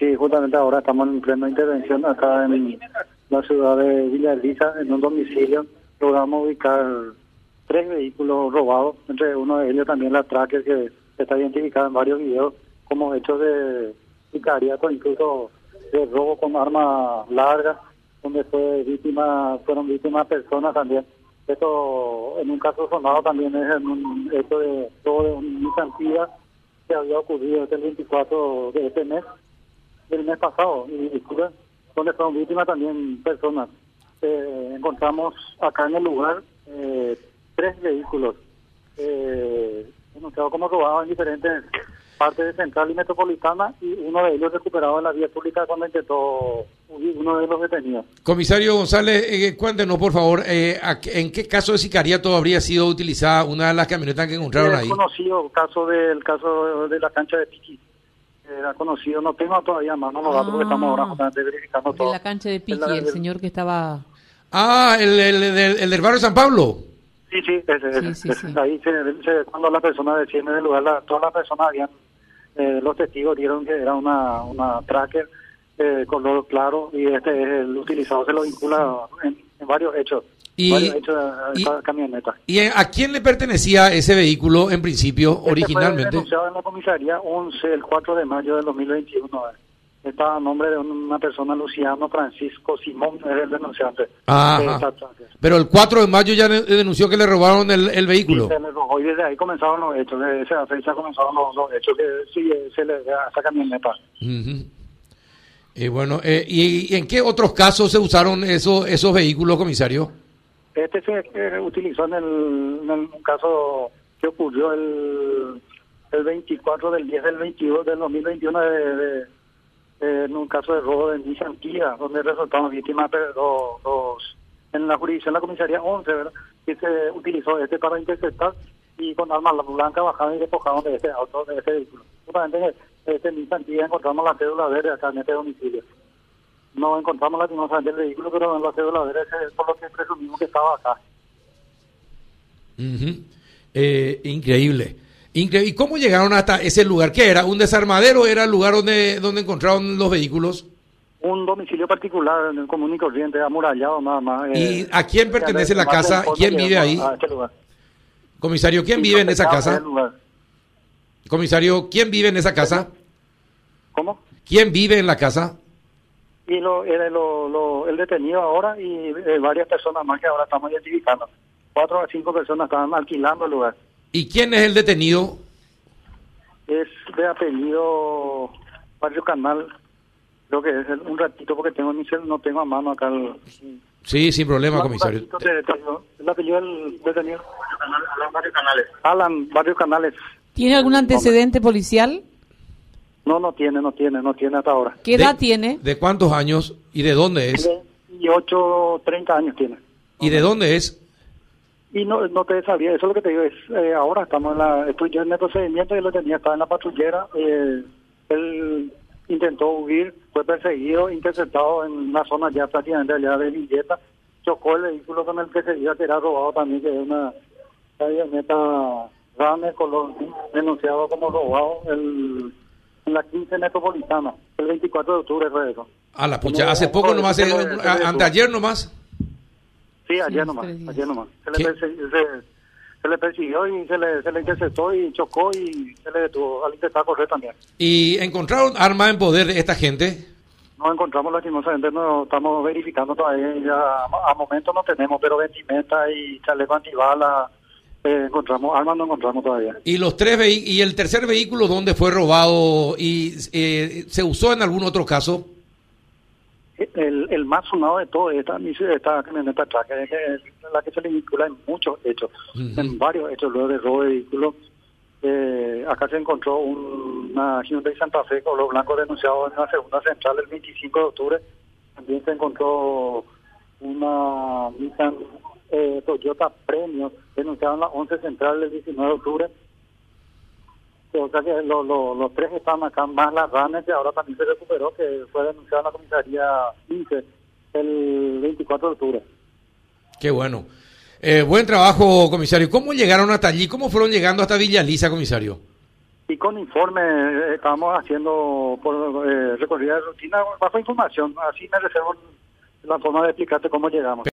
Sí, justamente ahora estamos en plena intervención acá en la ciudad de Villa Elisa, en un domicilio. Logramos ubicar tres vehículos robados, entre uno de ellos también la Tracker, que está identificada en varios videos como hechos de sicariato, incluso de robo con arma larga, donde fue víctima, fueron víctimas personas también. Esto, en un caso sonado, también es en un hecho de robo de un Nissan Tiga que había ocurrido este el 24 de este mes, del mes pasado, y, donde fueron víctimas también personas. Eh, encontramos acá en el lugar eh, tres vehículos eh, denunciados como robados en diferentes partes de Central y Metropolitana y uno de ellos recuperado en la vía pública cuando intentó huir uno de los detenidos. Comisario González, eh, cuéntenos por favor, eh, ¿en qué caso de sicariato habría sido utilizada una de las camionetas que encontraron Es ahí? conocido el caso del caso de la cancha de Piqui. Era conocido, no tengo todavía más, no los datos porque estamos ahora justamente verificando todo. la cancha de El- Piqui, el el- señor que estaba... Ah, el, el, el del- el del barrio San Pablo. Sí, sí, ese, ese, Sí, sí, ese. sí. ahí se, se- cuando la persona desciende del lugar, la- todas las personas habían, eh, los testigos dieron que era una, una tracker eh, color claro y este es el utilizado, se lo vincula en, en varios hechos, Y- varios hechos de y- esta camioneta. ¿Y a quién le pertenecía ese vehículo en principio, Este fue originalmente? denunciado en la comisaría 11, el 4 de mayo del 2021. eh. Está a nombre de una persona, Luciano Francisco Simón, es el denunciante. Ajá. Pero el 4 de mayo ya de- denunció que le robaron el, el vehículo. Y se le robó, y desde ahí comenzaron los hechos, desde esa fecha comenzaron los, los hechos que sí, eh, se le da a esa camioneta. Ujú. Eh, bueno, eh, ¿y, y en qué otros casos se usaron esos, esos vehículos, comisario? Este se eh, utilizó en, el, en un caso que ocurrió el, el 24 del 10 del 22 del 2021 de, de- de- en un caso de robo de Nissan Kia, donde resultaron víctimas pero los, los- en la jurisdicción de la comisaría 11, ¿verdad? Que se utilizó este para interceptar y con armas blancas bajaron y despojaron de este auto, de este vehículo. Justamente en este Nissan Kia encontramos la cédula verde acá en este domicilio. No encontramos lastimosamente el vehículo, pero en la cédula verde es por lo que presumimos que estaba acá. Ujú. Eh, increíble. Increíble. ¿Y cómo llegaron hasta ese lugar? ¿Qué era? ¿Un desarmadero? ¿Era el lugar donde, donde encontraron los vehículos? Un domicilio particular, en el común y corriente, amurallado nada más. ¿Y eh, a quién pertenece la casa? ¿Quién vive ahí? a este lugar. Comisario, ¿quién Y vive en esa casa? lugar. Comisario, ¿quién vive en esa casa? ¿Cómo? ¿Quién vive en la casa? Y lo, era lo, lo- el detenido ahora y eh, varias personas más que ahora estamos identificando. Cuatro a cinco personas estaban alquilando el lugar. ¿Y quién es el detenido? Es de apellido Barrio Canal. Creo que es el- un ratito porque tengo mi cel, no tengo a mano acá el... Sí, sin problema, Un comisario. ratito de detenido. El apellido del detenido. Alan Barrio Canales. Alan Barrio Canales. ¿Tiene algún antecedente policial? No, no tiene, no tiene, no tiene hasta ahora. ¿Qué edad ¿De- tiene? ¿De cuántos años? ¿Y de dónde es? 28, 30 años tiene. ¿Y de dónde es? Y no, no te sabía, eso es lo que te digo, es eh, ahora estamos en la, estoy yo en el procedimiento y lo tenía, estaba en la patrullera, eh, él intentó huir, fue perseguido, interceptado en una zona ya prácticamente allá de Villeta, chocó el vehículo con el que se iba que era robado también, que es una camioneta Color gris, denunciado como robado el, en la 15 metropolitana, el 24 de octubre eso. A la pucha, hace poco nomás, eh, a- anteayer nomás. Sí, ayer Sí, nomás, ayer nomás. Se le, se, se le persiguió y se le, se le interceptó y chocó y se le detuvo al intentar correr también. ¿Y encontraron armas en poder de esta gente? No encontramos lastimosamente, no estamos verificando todavía, ya a, momento no tenemos, pero vestimenta y chaleco antibala, eh, encontramos, armas no encontramos todavía. ¿Y los tres y el tercer vehículo dónde fue robado y eh, se usó en algún otro caso? El, el más sonado de todo esta, esta camioneta tracker es la que se le vincula en muchos hechos, en varios hechos luego de robo de vehículos. Eh, acá se encontró un- una Hyundai Santa Fe con los blancos denunciados en la segunda central el 25 de octubre. También se encontró una Nissan eh, Toyota Premio denunciada en la 11 central el 19 de octubre. O sea que lo- lo- los tres están acá, más la RANES, que ahora también se recuperó, que fue denunciada en la comisaría 15 el 24 de octubre. Qué bueno. Eh, buen trabajo, comisario. ¿Cómo llegaron hasta allí? ¿Cómo fueron llegando hasta Villa Lisa, comisario? y con informe eh, estábamos haciendo por eh, recorrida de rutina bajo información. Así me reservo la forma de explicarte cómo llegamos.